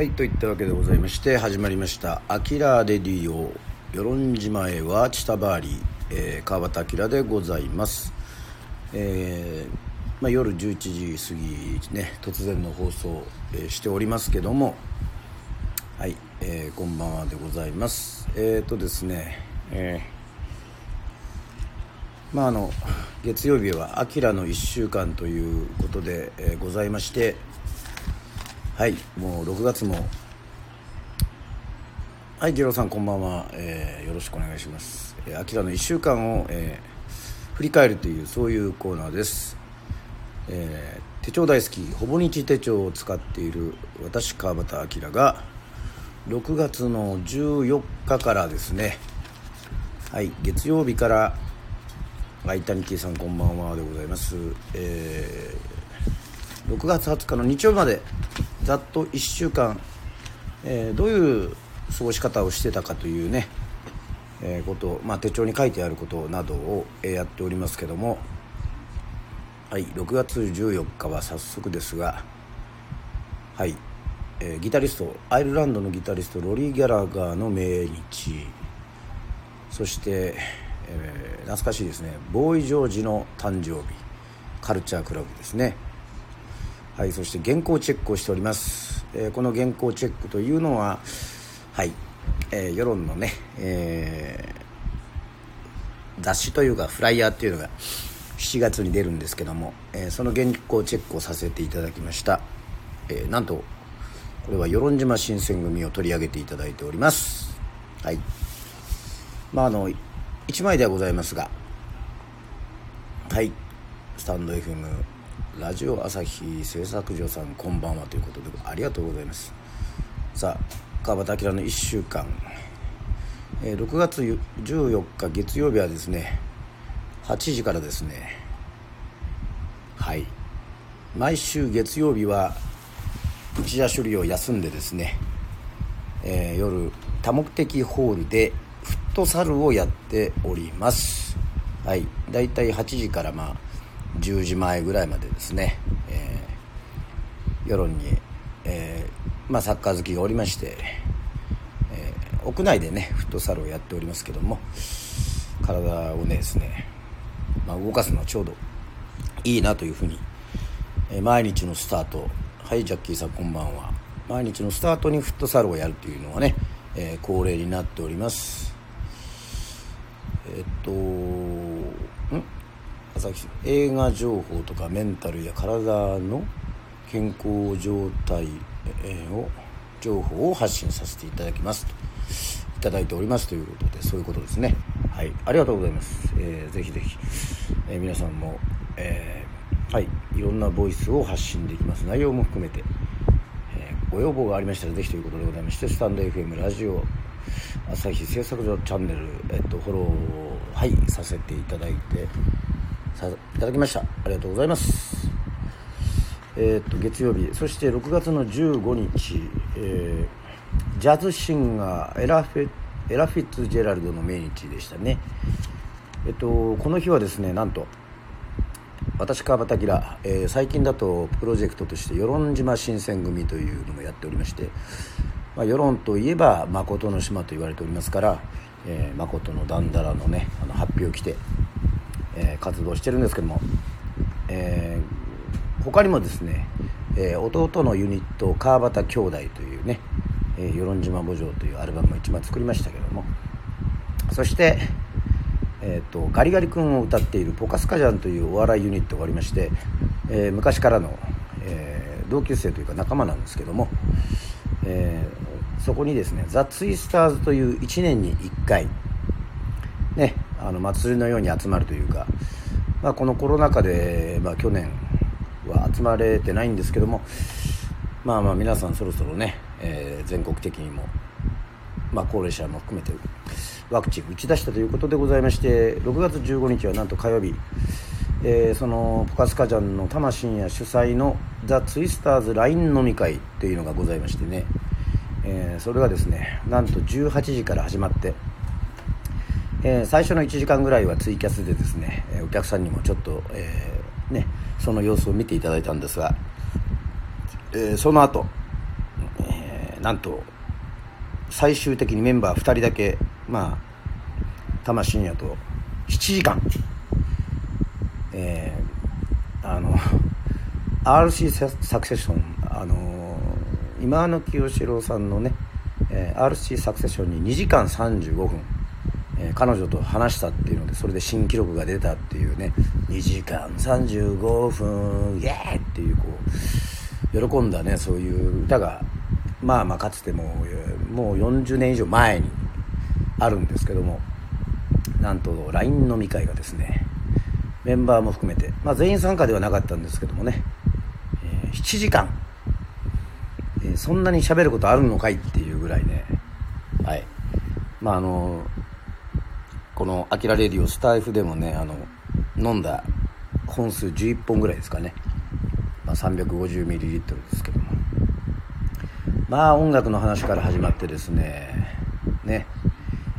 はいといったわけでございまして始まりました「アキラレディオ。与論島へはチタバーリー」えー、川端明でございます、えーまあ、夜11時過ぎね突然の放送、えー、しておりますけどもはい、えー、こんばんはでございます。えっ、ー、とですねえー、まああの月曜日は「あきらの1週間」ということで、えー、ございましてはいもう6月も。はいギロさんこんばんは、えー、よろしくお願いします。え「あきらの1週間を」えー、振り返るというそういうコーナーです、えー、手帳大好きほぼ日手帳を使っている私川端明が6月の14日からですね。はい月曜日からはい谷木さんこんばんはでございます、えー、6月20日の日曜日までざっと1週間、えー、どういう過ごし方をしてたかというね、えー、こと、まあ、手帳に書いてあることなどを、え、やっておりますけどもはい6月14日は早速ですがはいえー、ギタリストアイルランドのギタリストロリー・ギャラガーの命日そして、えー、懐かしいですねボーイ・ジョージの誕生日カルチャークラブですね。はいそして原稿チェックをしております、えー、この原稿チェックというのははい、えー、世論のね、えー、雑誌というかフライヤーっていうのが7月に出るんですけども、え、その原稿チェックをさせていただきました、え、なんとこれは与論島新選組を取り上げていただいております。はい。まああの1枚ではございますがはい。スタンド FM ラジオ朝日製作所さんこんばんはということでありがとうございます。さあ川端明の1週間、えー、6月14日月曜日はですね8時からですね。はい。毎週月曜日は内田処理を休んでですね、えー、夜多目的ホールでフットサルをやっております。はい。大体8時からまあ10時前ぐらいまでですね、えー、世論に、えー、まあ、サッカー好きがおりまして、えー、屋内でねフットサルをやっておりますけども体をねですね、まあ、動かすのはちょうどいいなというふうに、え毎日のスタートはいジャッキーさんこんばんは。毎日のスタートにフットサルをやるというのがね、え、恒例になっております。えっとん？朝日映画情報とかメンタルや体の健康状態を情報を発信させていただきます。といただいておりますということでそういうことですね。はい。ありがとうございます、えー、ぜひぜひ、えー、皆さんも、えーはい。いろんなボイスを発信できます。内容も含めて、えー、ご要望がありましたらぜひということでございましてスタンド FM ラジオ朝日製作所チャンネル、えっと、フォローはいさせていただいていただきました。ありがとうございます。えー、っと月曜日。そして6月の15日、えー、ジャズシンガーエラフェエラフィッツジェラルドの命日でしたね。えっとこの日はですねなんと私川端明、えー、最近だとプロジェクトとして与論島新選組というのもやっておりまして、まあ、与論といえば誠の島と言われておりますから、えー、誠のだんだらのねあの発表を着て、えー、活動してるんですけども、えー、他にもですね、えー、弟のユニット川端兄弟というね「え、与論島墓場」というアルバムを一枚作りましたけどもそしてえーと、ガリガリ君を歌っているポカスカジャンというお笑いユニットがありまして、え、昔からの、え、同級生というか仲間なんですけども、え、そこにですねザ・ツイスターズという1年に1回、あの祭りのように集まるというか、まあ、このコロナ禍で、まあ、去年は集まれてないんですけどもまあまあ皆さんそろそろね、え全国的にも、まあ、高齢者も含めてワクチン打ち出したということでございまして6月15日はなんと火曜日、えー、そのポカスカジャンの魂や主催のザ・ツイスターズ LINE 飲み会というのがございましてね、えー、それがですねなんと18時から始まって、えー、最初の1時間ぐらいはツイキャスでですねお客さんにもちょっと、えー、ね、その様子を見ていただいたんですが、えその後、えー、なんと最終的にメンバー2人だけまあ玉深夜と7時間えー、あの RC サクセッションあの今の清志郎さんのね、えー、RC サクセッションに2時間35分、え、彼女と話したっていうのでそれで新記録が出たっていうね2時間35分イエーイっていうこう喜んだねそういう歌がまあまあかつてももう40年以上前にあるんですけどもなんと LINE 飲み会がですねメンバーも含めて、まあ、全員参加ではなかったんですけどもね、えー、7時間、えー、そんなに喋ることあるのかいっていうぐらいねはい。まああのこの「あきらレディオ」スタイフでもねあの飲んだ本数11本ぐらいですかね、まあ、350ml ですけども。まあ音楽の話から始まってですねね。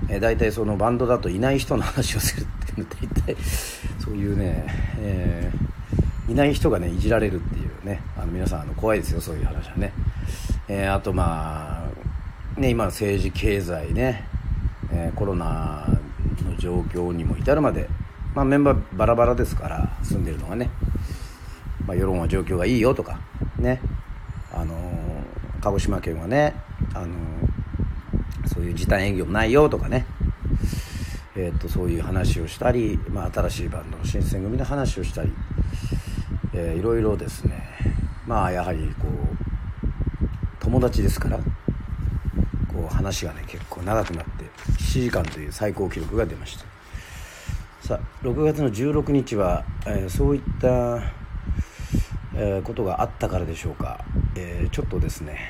えー、大体そのバンドだといない人の話をするっていうの大体そういうね、えー、いない人がねいじられるっていうね。あの皆さんあの怖いですよそういう話はね、えー、あとまあね今の政治経済ね、えコロナ状況にも至るまで、まあ、メンバーバラバラですから住んでるのがね、まあ、世論は状況がいいよとかね。あの鹿児島県はねあのそういう時短営業もないよとかね、えー、とそういう話をしたり、まあ、新しいバンドの新選組の話をしたり、えー、いろいろですね。まあやはりこう友達ですからこう話がね結構長くなって7時間という最高記録が出ました。さあ6月の16日は、えー、そういった、えー、ことがあったからでしょうか、えー、ちょっとですね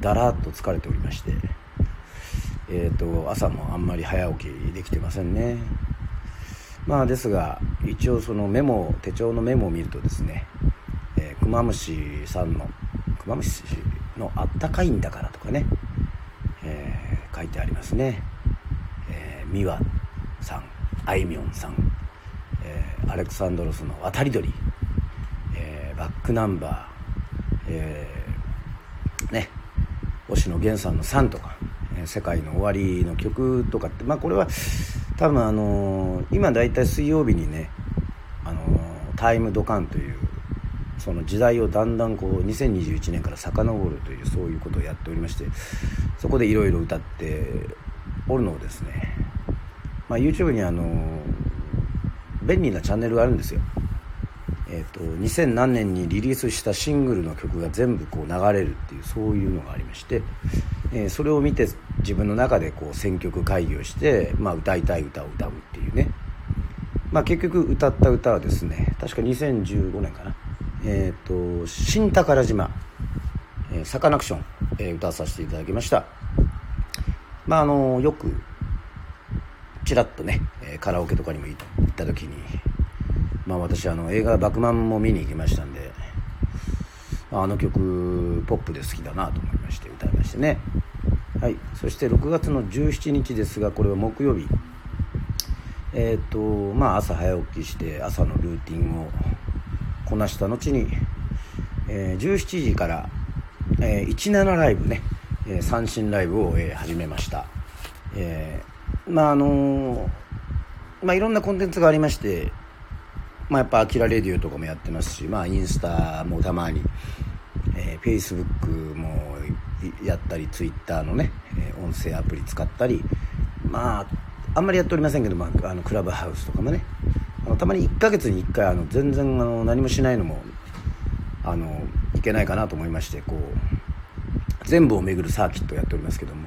だらっと疲れておりまして。えーと、朝もあんまり早起きできてませんね。まあですが一応そのメモ手帳のメモを見るとですね、えー、クマムシさんのクマムシのあったかいんだからとかね、えー、書いてありますね、えー、ミワさんあいみょんさん、えー、アレクサンドロスの渡り鳥、えー、バックナンバー、えー、ね星野源さんの「さん」とか「世界の終わり」の曲とかってまあこれは多分あの今大体水曜日にね「あのタイムドカン」というその時代をだんだんこう2021年から遡るというそういうことをやっておりましてそこでいろいろ歌っておるのをですね、まあ、YouTube にあの便利なチャンネルがあるんですよ。えーと、2000何年にリリースしたシングルの曲が全部こう流れるっていうそういうのがありまして、えー、それを見て自分の中でこう選曲会議をして、まあ、歌いたい歌を歌うっていうね、まあ、結局歌った歌はですね確か2015年かな。えっ、ー、と「新宝島」え、サカナクション、えー、歌わさせていただきました。まああのよくちらっとねえカラオケとかにも行った時にまあ私あの映画「バクマン」も見に行きましたんであの曲ポップで好きだなと思いまして歌いましてね。はい。そして6月の17日ですがこれは木曜日。えっ、ー、とまあ朝早起きして朝のルーティンをこなした後に、えー、17時から、えー、17ライブね、えー、三振ライブを、えー、始めました、え、まああのまあいろんなコンテンツがありましてまあ、やっぱ「アキラレディオ」とかもやってますし、まあ、インスタもたまに、えー、フェイスブックもやったりツイッターのね、えー、音声アプリ使ったりまああんまりやっておりませんけど、まあ、あのクラブハウスとかもね。あのたまに1ヶ月に1回あの全然あの何もしないのもあのいけないかなと思いましてこう全部を巡るサーキットをやっておりますけども、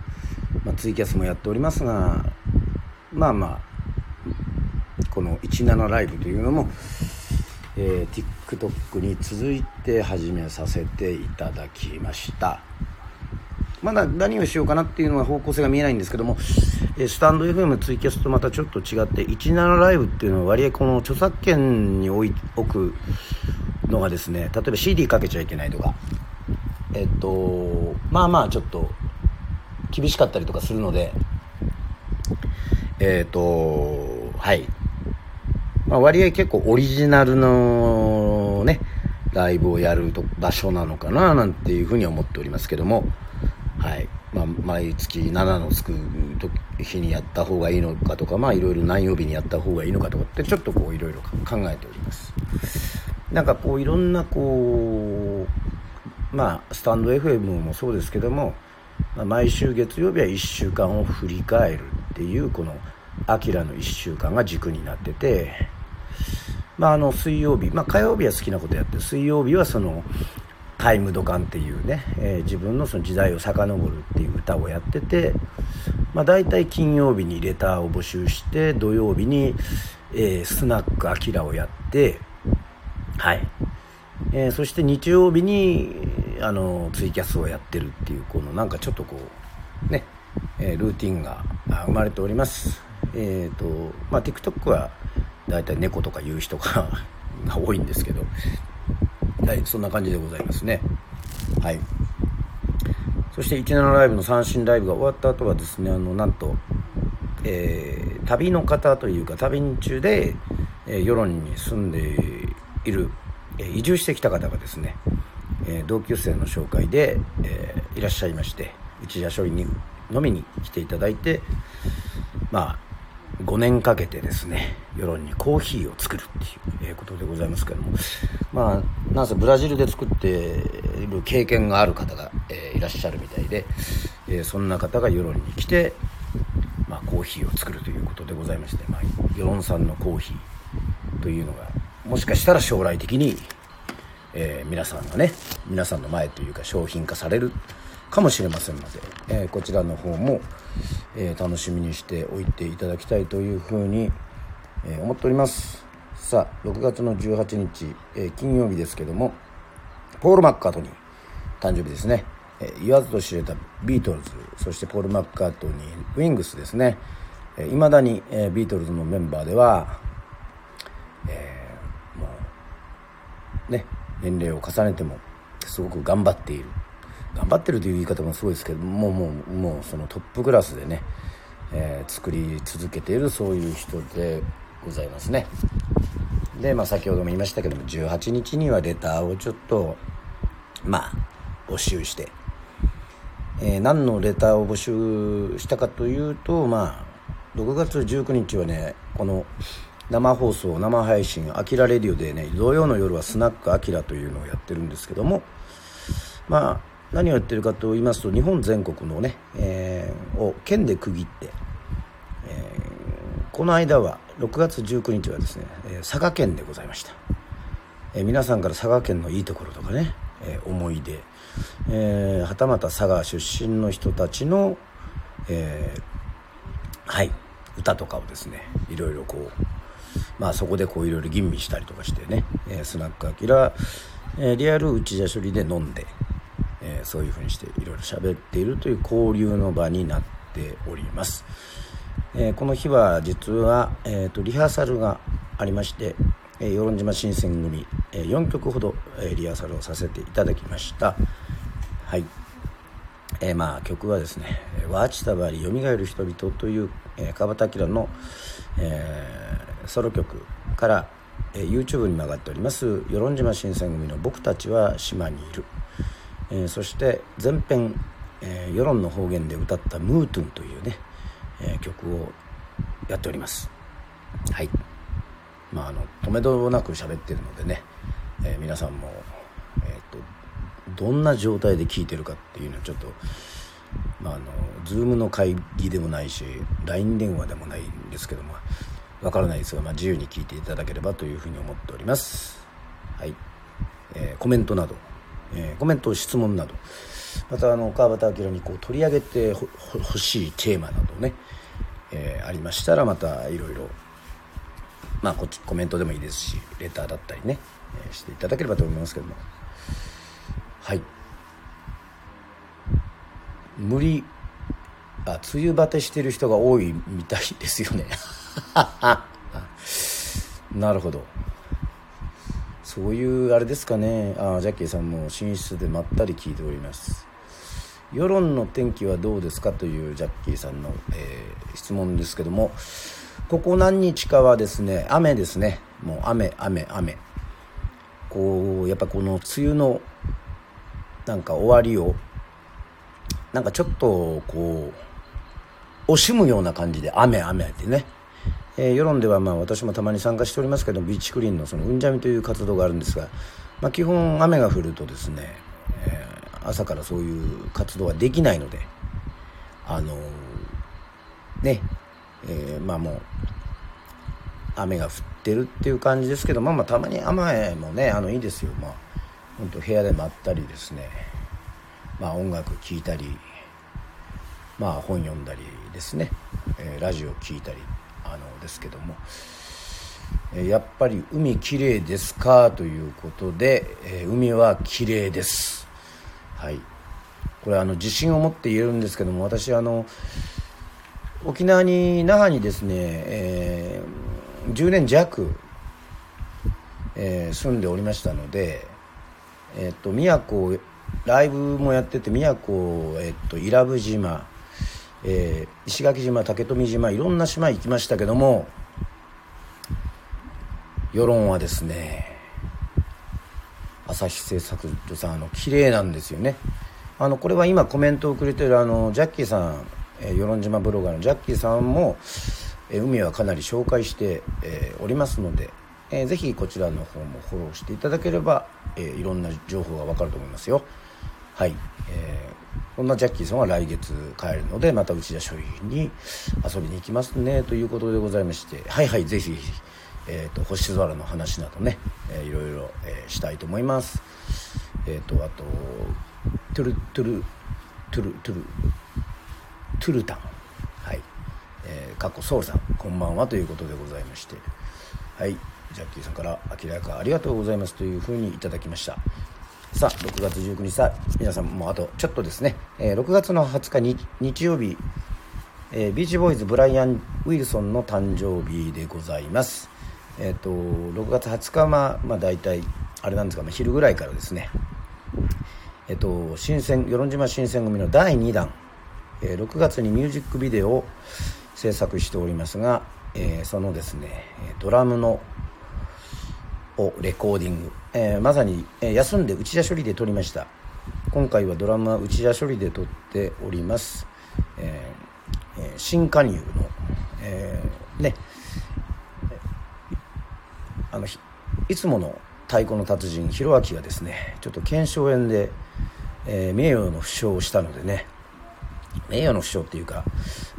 まあ、ツイキャスもやっておりますがまあまあこの17ライブというのも、えー、TikTok に続いて始めさせていただきました。まだ何をしようかなっていうのは方向性が見えないんですけども、えスタンド FM ツイキャスとまたちょっと違って17ライブっていうのは割合この著作権に置くのがですね例えば CD かけちゃいけないとかえっとまあまあちょっと厳しかったりとかするのでえっとはい。まあ、割合結構オリジナルのね、ライブをやると場所なのかななんていうふうに思っておりますけども、はい。まあ、毎月7のつく日にやった方がいいのかとか、まあ、いろいろ何曜日にやった方がいいのかとかってちょっとこういろいろ考えております。なんかこういろんなこうまあスタンド FM もそうですけども、まあ、毎週月曜日は1週間を振り返る。っていうこの「アキラの1週間」が軸になっててまあ、あの水曜日、まあ、火曜日は好きなことやって水曜日はそのタイムドカンっていうね、えー、自分のその時代を遡るっていう歌をやってて、まあ、大体金曜日にレターを募集して土曜日に、えー、スナックアキラをやってはい、えー、そして日曜日にあのツイキャスをやってるっていうこのなんかちょっとこうね、えルーティンが生まれております。えっ、とまあ TikTok は大体猫とか言う人がが多いんですけどはいそんな感じでございますね。はい。そして17ライブの三振ライブが終わった後はですねあのなんと、えー、旅の方というか旅中で、えー、世論に住んでいる、えー、移住してきた方がですね、えー、同級生の紹介で、えー、いらっしゃいまして一社書院に飲みに来ていただいてまあ5年かけてですね世論にコーヒーを作るっていうことでございますけども。まあなんせブラジルで作っている経験がある方が、えー、いらっしゃるみたいで、えー、そんな方が世論に来て、まあ、コーヒーを作るということでございまして、まあ、世論産のコーヒーというのがもしかしたら将来的に、えー、皆さんがね皆さんの前というか商品化されるかもしれませんので、えー、こちらの方も、えー、楽しみにしておいていただきたいというふうに、え思っております。さあ6月の18日、え金曜日ですけどもポール・マッカートニー誕生日ですね、え言わずと知れたビートルズそしてポール・マッカートニーウィングスですね。いま、えー、だに、えビートルズのメンバーでは、えもうね年齢を重ねてもすごく頑張っている。頑張ってるという言い方もすごいですけどもうもうもうそのトップクラスでね、えー、作り続けているそういう人でございますね。で、まあ、先ほども言いましたけども18日にはレターをちょっとまあ募集して、えー、何のレターを募集したかというとまあ6月19日はねこの生放送生配信「あきらレディオ」でね土曜の夜はスナックあきらというのをやってるんですけどもまあ何をやってるかと言いますと日本全国のね、えー、を県で区切って、えー、この間は6月19日はですね、え佐賀県でございました、えー、皆さんから佐賀県のいいところとかね、え思い出、えー、はたまた佐賀出身の人たちの、えはい歌とかをですねいろいろこうまあそこでこういろいろ吟味したりとかしてね、えー、スナックアキラ、えー、リアル内茶処理で飲んで、ー、そういうふうにしていろいろ喋っているという交流の場になっております、えー、この日は実は、えーと、リハーサルがありましてえ与論島新選組、えー、4曲ほど、えー、リハーサルをさせていただきました。はい、えー、まあ曲はですね「ワーチタバリよみがえる人々」という、えー、川端明の、えー、ソロ曲から、えー、YouTube に曲がっております与論島新選組の「僕たちは島にいる」えー、そして前編、えー、世論の方言で歌った「ムートゥン」というね、えー、曲をやっております。はい。まああの止めどなく喋ってるのでね、え皆さんも、えーと、どんな状態で聴いてるかっていうのはちょっとまああの Zoom の会議でもないし LINE 電話でもないんですけどもわからないですが、まあ、自由に聞いていただければというふうに思っております。はい、えーコメントなどえー、コメント質問など。またあの川端明にこう取り上げてほしいテーマなどね、えー、ありましたらまたいろいろまあこっちコメントでもいいですしレターだったりね、えー、していただければと思いますけども。はい。無理あ梅雨バテしてる人が多いみたいですよね。なるほど。そういうあれですかね。あジャッキーさんも寝室でまったり聞いております。世論の天気はどうですかというジャッキーさんの、えー、質問ですけどもここ何日かはですね雨ですね。もう雨雨雨。こうやっぱこの梅雨のなんか終わりをなんかちょっとこう惜しむような感じで雨雨ってね、えー、世論ではまあ私もたまに参加しておりますけどビーチクリーンのそのうんじゃみという活動があるんですが、まあ、基本雨が降るとですね、えー、朝からそういう活動はできないのであのー、ね、え、まあもう雨が降ってるっていう感じですけどまあまあたまに雨もねあのいいですよ。まあ本当部屋で待ったりですねまあ音楽聴いたりまあ本読んだりですね、え、ラジオ聴いたり。あのですけども、え、やっぱり海きれいですか？ということで、え、海はきれいです。はい。これあの自信を持って言えるんですけども私あの沖縄に那覇にですね、えー、10年弱、えー、住んでおりましたので、えっ、と宮古ライブもやってて宮古、えっ、と伊良部島、えー、石垣島竹富島いろんな島行きましたけども世論はですね朝日製作所さんあの綺麗なんですよね。あのこれは今コメントをくれてるあのジャッキーさんえー、与論島ブロガーのジャッキーさんも、えー、海はかなり紹介して、えー、おりますので、えー、ぜひこちらの方もフォローしていただければ、えー、いろんな情報がわかると思いますよ。はい、えー、こんなジャッキーさんは来月帰るのでまた内田処理に遊びに行きますねということでございましてはいはいぜひえーと、星空の話などね、えー、いろいろ、えー、したいと思います。えっ、ー、とあとトゥルトゥルトゥルトゥルトゥルタン。はい。えー、かっこソウルさんこんばんはということでございまして。はい。ジャッキーさんから明らかありがとうございますというふうにいただきました。さあ6月19日さ皆さんもうあとちょっとですね、えー、6月の20日に日曜日、えー、ビーチボーイズブライアン・ウィルソンの誕生日でございます。えっ、ー、と6月20日はまあ、大体あれなんですか、まあ、昼ぐらいからですね。えっ、と新選与論島新選組の第2弾。え6月にミュージックビデオを制作しておりますが、え、そのですねドラムのをレコーディング、えー、まさに、え休んで内田処理で撮りました。今回はドラムは内田処理で撮っております、えー、新加入の、えね。あのいつもの太鼓の達人弘明がですねちょっと腱鞘炎で、え、名誉の負傷をしたのでね名誉の負傷っていうか、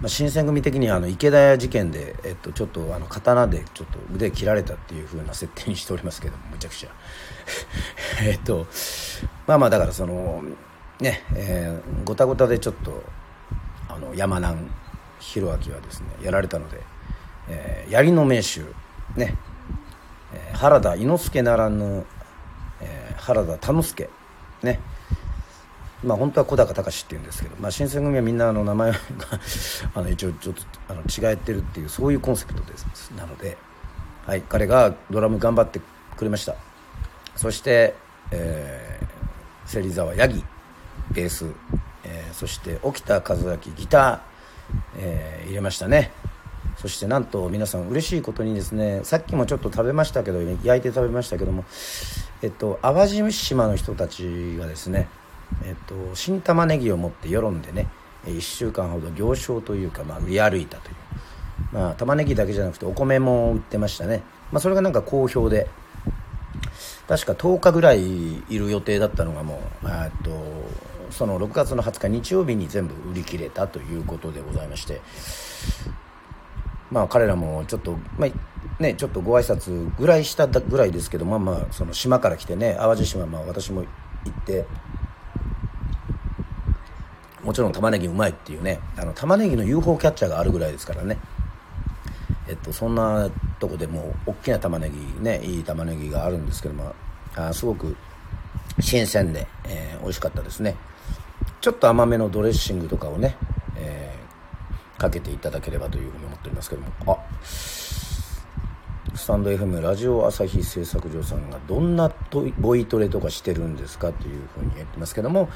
まあ、新選組的にはあの池田屋事件で、えっと、ちょっとあの刀でちょっと腕切られたっていう風な設定にしておりますけども むちゃくちゃ。えっとまあまあだからそのねえー、ごたごたでちょっとあの山南弘明はですねやられたので、えー、槍の名手ね、えー、原田伊之助ならぬ、えー、原田田之助ねまあ、本当は小高隆っていうんですけど、まあ、新選組はみんなあの名前が あの一応ちょっとあの違えてるっていうそういうコンセプトです。なので、はい、彼がドラム頑張ってくれました。そして、えー、芹沢ヤギベース、えー、そして沖田和明ギター、えー、入れましたね。そしてなんと皆さん嬉しいことにですねさっきもちょっと食べましたけど焼いて食べましたけどもえっと淡路島の人たちがですねえっと、新玉ねぎを持って世論でね1週間ほど行商というか、まあ、売り歩いたという、まあ、玉ねぎだけじゃなくてお米も売ってましたね、まあ、それがなんか好評で。確か10日ぐらいいる予定だったのがもう、えっと、その6月の20日日曜日に全部売り切れたということでございまして。まあ彼らもちょっと、まあね、ちょっとご挨拶ぐらいしたぐらいですけどまあまあその島から来てね淡路島、まあ、私も行ってもちろん玉ねぎうまいっていうねあの玉ねぎの UFO キャッチャーがあるぐらいですからね。えっとそんなとこでもう大きな玉ねぎねいい玉ねぎがあるんですけどもあすごく新鮮で、えー、美味しかったですね。ちょっと甘めのドレッシングとかをね、えー、かけていただければというふうに思っておりますけども。あスタンド FM ラジオ朝日製作所さんがどんなボイトレとかしてるんですかというふうに言ってますけども。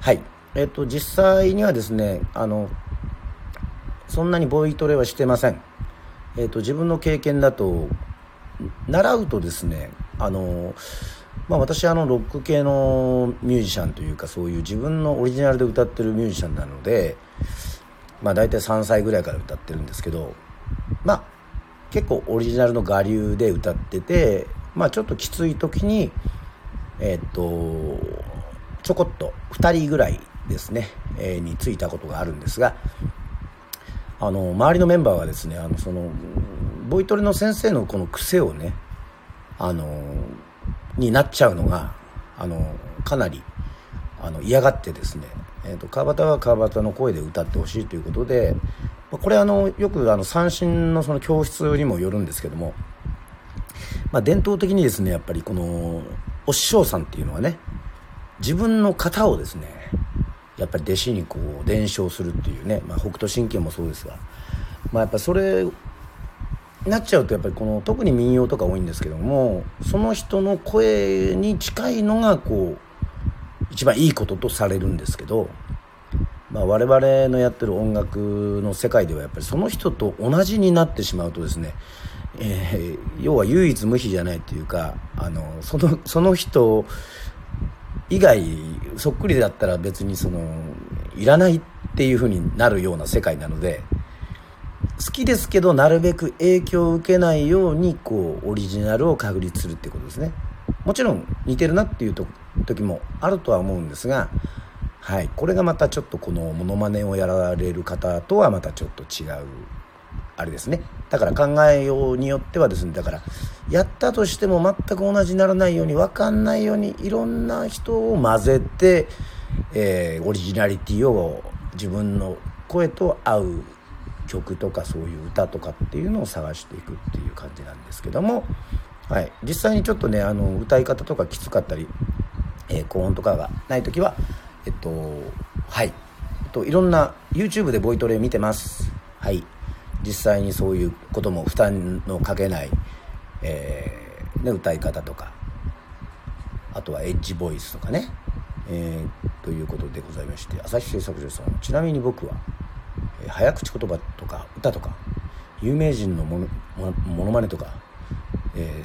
はい。えっと、実際にはですねあのそんなにボイトレはしてません、えっと、自分の経験だと習うとですねあのまあ、私あのロック系のミュージシャンというかそういう自分のオリジナルで歌ってるミュージシャンなので、まあ、大体3歳ぐらいから歌ってるんですけどまあ結構オリジナルの我流で歌ってて、まあ、ちょっときつい時にえ、っとちょこっと2人ぐらいですね、えー、についたことがあるんですがあの周りのメンバーはですねあのそのボイトレの先生のこの癖をねあのになっちゃうのがあのかなりあの嫌がってですね、えーと、川端は川端の声で歌ってほしいということでこれあのよくあの三振のその教室にもよるんですけども、まあ、伝統的にですねやっぱりこのお師匠さんっていうのはね自分の型をですねやっぱり弟子にこう伝承するっていうね、まあ、北斗神拳もそうですが、まあ、やっぱそれなっちゃうとやっぱりこの特に民謡とか多いんですけどもその人の声に近いのがこう一番いいこととされるんですけど、まあ、我々のやってる音楽の世界ではやっぱりその人と同じになってしまうとですね、えー、要は唯一無二じゃないっていうかあのそのその人以外そっくりだったら別にそのいらないっていうふうになるような世界なので。好きですけどなるべく影響を受けないようにこうオリジナルを確立するってことですねもちろん似てるなっていう時もあるとは思うんですがはいこれがまたちょっとこのモノマネをやられる方とはまたちょっと違うあれですね。だから考えようによってはですねだからやったとしても全く同じにならないように分かんないようにいろんな人を混ぜて、えー、オリジナリティを自分の声と合う曲とかそういう歌とかっていうのを探していくっていう感じなんですけども、はい、実際にちょっとねあの歌い方とかきつかったり、えー、高音とかがない時はえっとはい、えっと、いろんな YouTube でボイトレ見てます。はい。実際にそういうことも負担のかけない、えー、ね、歌い方とか。あとはエッジボイスとかね、えー、ということでございまして朝日製作所さんちなみに僕はえ早口言葉とか歌とか有名人のものものまねとか、え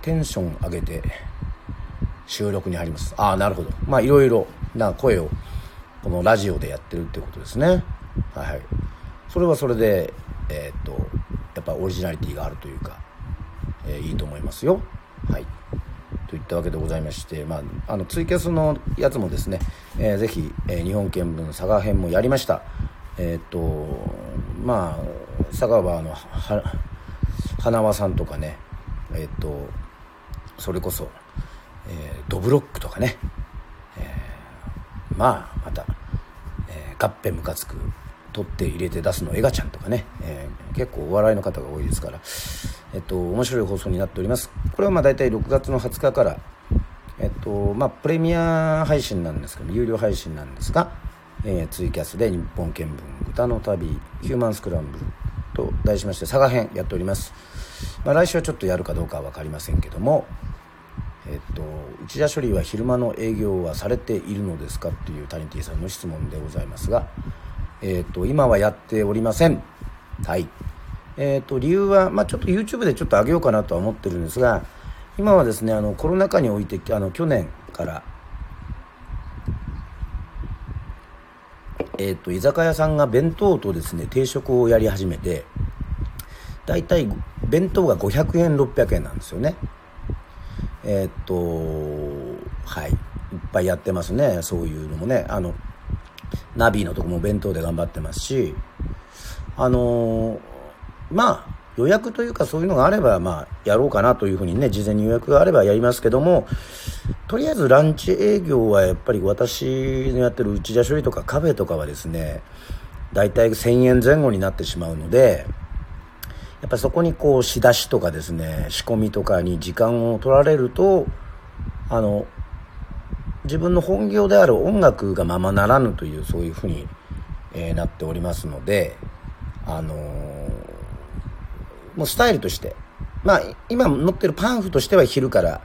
ー、テンション上げて収録に入ります。ああなるほど。まあいろいろな声をこのラジオでやってるってことですね。はい、はい、それはそれでえー、っとやっぱオリジナリティがあるというか、えー、いいと思いますよ。はい。といったわけでございまして、まあ、あのツイキャスのやつもですね、えー、ぜひ、えー、日本見聞佐賀編もやりました。えっ、とまあ佐川のは花輪さんとかねえっ、とそれこそ、えー、ドブロックとかね、えー、まあまた、えー、合併ムカつく取って入れて出すのエガちゃんとかね、えー、結構お笑いの方が多いですから、えっと、面白い放送になっております。これはまあ大体6月の20日からえっとまあプレミア配信なんですけど有料配信なんですがえー、ツイキャスで日本見聞歌の旅ヒューマンスクランブルと題しまして佐賀編やっております、まあ、来週はちょっとやるかどうかは分かりませんけどもえっと内田処理は昼間の営業はされているのですかっていうタニティさんの質問でございますがえっと今はやっておりません。はい。えっと理由は、まあ、ちょっと YouTube でちょっと上げようかなとは思ってるんですが今はですねあのコロナ禍においてあの去年からえーと、居酒屋さんが弁当とですね定食をやり始めて大体弁当が500円600円なんですよね。えっ、とはい。いっぱいやってますね。そういうのもね。あのナビのとこも弁当で頑張ってますしあのー、まあ予約というかそういうのがあれば、まあ、やろうかなというふうにね、事前に予約があればやりますけども、とりあえずランチ営業はやっぱり私のやってる内田処理とかカフェとかはですね、大体1000円前後になってしまうので、やっぱそこにこう仕出しとかですね、仕込みとかに時間を取られると、あの、自分の本業である音楽がままならぬというそういうふうに、えー、なっておりますので、あのーもうスタイルとして、まあ、今乗ってるパンフとしては昼から、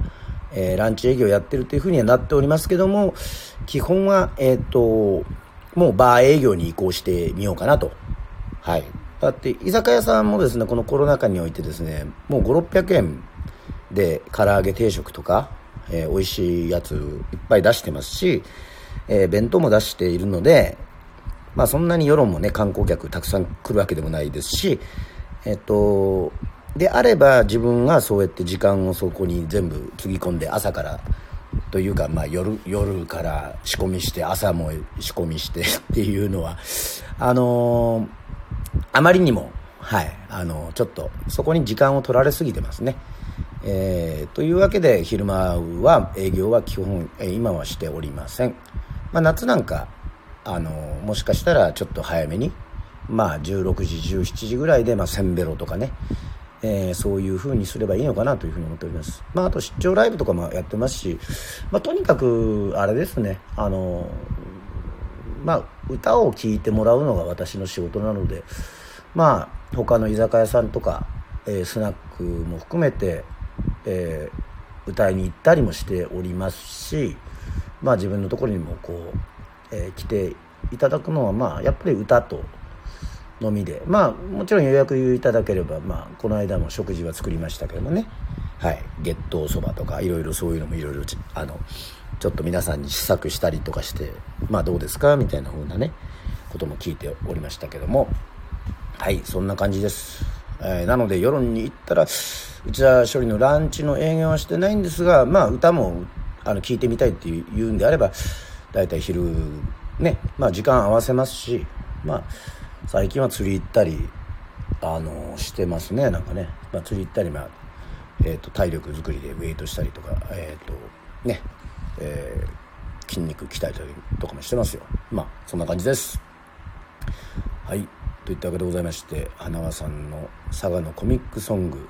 えー、ランチ営業やってるというふうにはなっておりますけども、基本は、えっ、と、もうバー営業に移行してみようかなと。はい。だって、居酒屋さんもですね、このコロナ禍においてですね、もう5、600円で唐揚げ定食とか、えー、美味しいやついっぱい出してますし、えー、弁当も出しているので、まあ、そんなに世論もね観光客たくさん来るわけでもないですし、えっと、であれば自分がそうやって時間をそこに全部つぎ込んで朝からというか、まあ、夜夜から仕込みして朝も仕込みしてっていうのはあのー、あまりにも、はいあのー、ちょっとそこに時間を取られすぎてますね。えー、というわけで昼間は営業は基本、え今はしておりません、まあ、夏なんかあのもしかしたらちょっと早めにまあ16時17時ぐらいで、まあ、センベロとかね、えー、そういう風にすればいいのかなというふうに思っております。まああと出張ライブとかもやってますし、まあ、とにかくあれですねあのまあ歌を聴いてもらうのが私の仕事なのでまあ他の居酒屋さんとか、えー、スナックも含めてえー、歌いに行ったりもしておりますし、まあ、自分のところにもこう、えー、来ていただくのは、まあ、やっぱり歌とのみでまあもちろん予約いただければ、まあ、この間も食事は作りましたけどもね。はい。月桃そばとかいろいろそういうのもいろいろあのちょっと皆さんに試作したりとかしてまあどうですか？みたいな風なねことも聞いておりましたけども。はい。そんな感じです、えー、なので世論に行ったら内田処理のランチの営業はしてないんですが、まあ、歌もあの聞いてみたいっていうんであれば大体昼ね、まあ、時間合わせますし、まあ、最近は釣り行ったりあのしてますねなんかね、まあ、釣り行ったり、まあえーと、体力作りでウェイトしたりとか、えーとねえー、筋肉鍛えたりとかもしてますよ。まあそんな感じです。はい。といったわけでございまして花輪さんの佐賀のコミックソング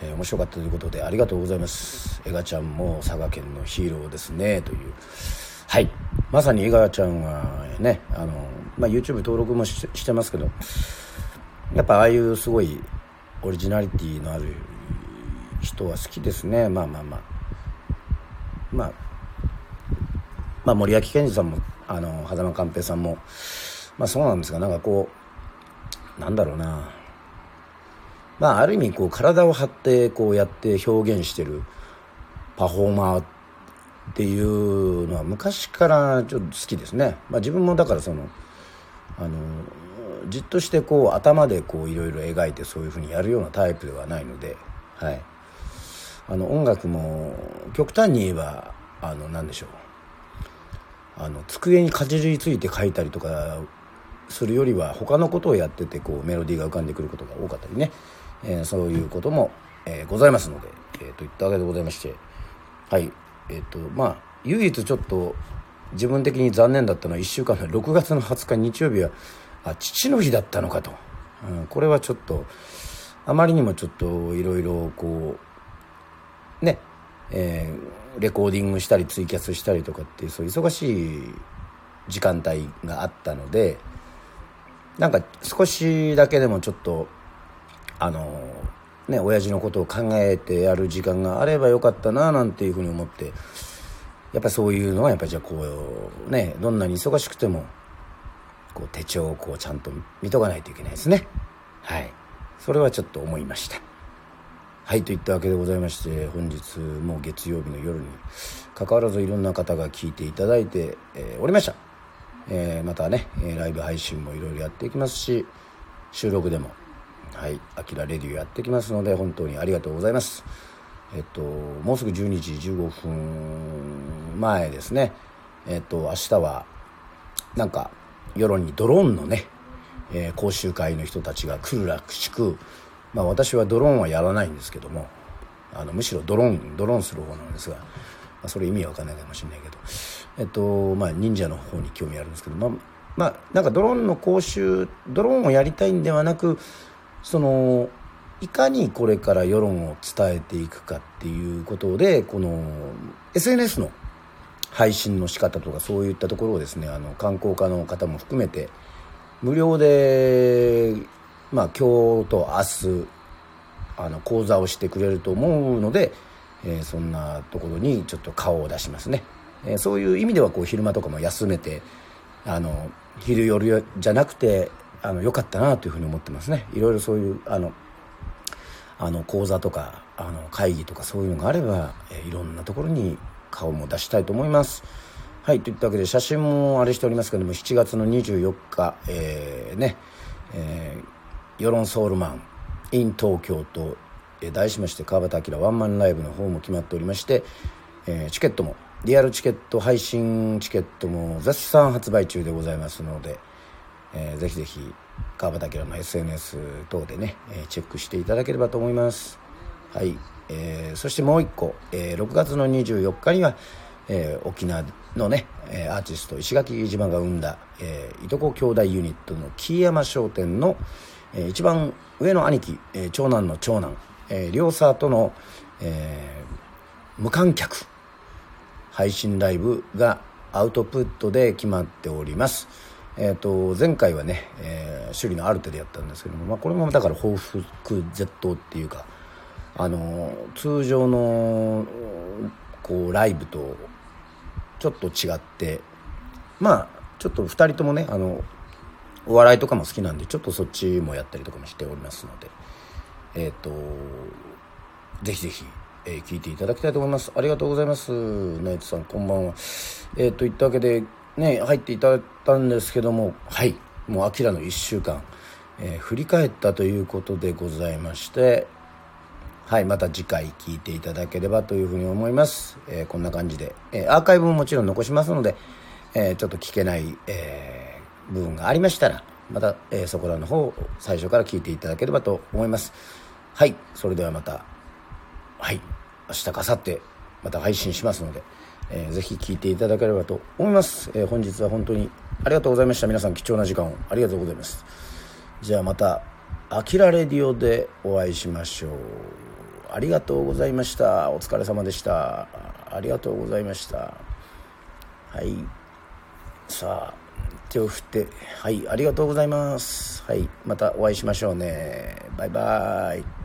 えー、面白かったということでありがとうございます。エガちゃんも佐賀県のヒーローですねという。はい。まさにエガちゃんはねあの、まあ、YouTube 登録もしてますけどやっぱああいうすごいオリジナリティのある人は好きですね。まあまあまあ。まあまあ森脇健児さんもあの狭間寛平さんもまあそうなんですがなんかこうなんだろうな。まあ、ある意味こう体を張ってこうやって表現してるパフォーマーっていうのは昔からちょっと好きですね、まあ、自分もだからそのあのじっとしてこう頭でこういろいろ描いてそういうふうにやるようなタイプではないので、はい、あの音楽も極端に言えばあの何でしょう。あの机にかじりついて書いたりとかするよりは他のことをやっててこうメロディーが浮かんでくることが多かったりね。えー、そういうことも、え、ございますので、えー、といったわけでございまして。はい。えっ、とまあ唯一ちょっと自分的に残念だったのは1週間の 6月の20日日曜日はあ父の日だったのかと、うん、これはちょっとあまりにもちょっといろいろこうねえー、レコーディングしたりツイキャスしたりとかっていうそういう忙しい時間帯があったのでなんか少しだけでもちょっとあのね親父のことを考えてやる時間があればよかったななんていうふうに思ってやっぱそういうのはやっぱりじゃあこうねどんなに忙しくてもこう手帳をこうちゃんと見とかないといけないですね。はい。それはちょっと思いました。はいといったわけでございまして本日もう月曜日の夜にかかわらずいろんな方が聞いていただいて、えー、おりました、えー、またねライブ配信もいろいろやっていきますし収録でもはい「あきらレディオ」やってきますので本当にありがとうございます。えっともうすぐ12時15分前ですね。えっと明日はなんか世論にドローンのね、えー、講習会の人たちが来るらしくまあ私はドローンはやらないんですけどもあのむしろドローンドローンする方なんですが、まあ、それ意味わかんないかもしれないけどえっとまあ忍者の方に興味あるんですけどまあまあなんかドローンの講習ドローンをやりたいんではなくそのいかにこれから世論を伝えていくかっていうことでこの SNS の配信の仕方とかそういったところをですねあの観光家の方も含めて無料で、まあ、今日と明日あの講座をしてくれると思うので、えー、そんなところにちょっと顔を出しますね、えー、そういう意味ではこう昼間とかも休めてあの昼夜じゃなくてあの良かったなというふうに思ってますね。いろいろそういうあのあの講座とかあの会議とかそういうのがあれば、えー、いろんなところに顔も出したいと思います。はいといったわけで写真もあれしておりますけども7月の24日、えー、ね、えー、世論ソウルマン in 東京と、えー、題しまして川端明ワンマンライブの方も決まっておりまして、えー、チケットもリアルチケット配信チケットも絶賛発売中でございますので、えー、ぜひぜひ川端明の SNS 等でね、えー、チェックしていただければと思います。はい、えー、そしてもう一個、えー、6月の24日には、えー、沖縄のね、えー、アーティスト石垣島が生んだ、えー、いとこ兄弟ユニットの木山商店の、えー、一番上の兄貴、えー、長男の長男、えー、両サーとの、えー、無観客。配信ライブがアウトプットで決まっております。えーと、前回はね、えー、首里のアルテでやったんですけども、まあ、これもだから報復絶倒っていうかあの通常のこうライブとちょっと違ってまあちょっと2人ともねあのお笑いとかも好きなんでちょっとそっちもやったりとかもしておりますのでえっ、ー、とぜひぜひ、えー、聞いていただきたいと思います。ありがとうございます。ナイツさんこんばんは。えっ、といったわけでね入っていただいたんですけどもはい。もうアキラの1週間、えー、振り返ったということでございましてはい。また次回聞いていただければというふうに思います、えー、こんな感じで、えー、アーカイブももちろん残しますので、えちょっと聞けない、え部分がありましたらまた、えそこらの方を最初から聞いていただければと思います。はい。それではまた。はい。明日かさってまた配信しますのでえー、ぜひ聞いていただければと思います、えー、本日は本当にありがとうございました。皆さん貴重な時間をありがとうございます。じゃあまた「あきらレディオ」でお会いしましょう。ありがとうございました。お疲れ様でした。ありがとうございました。はい。さあ手を振って。はい。ありがとうございます。はい。またお会いしましょうね。バイバーイ。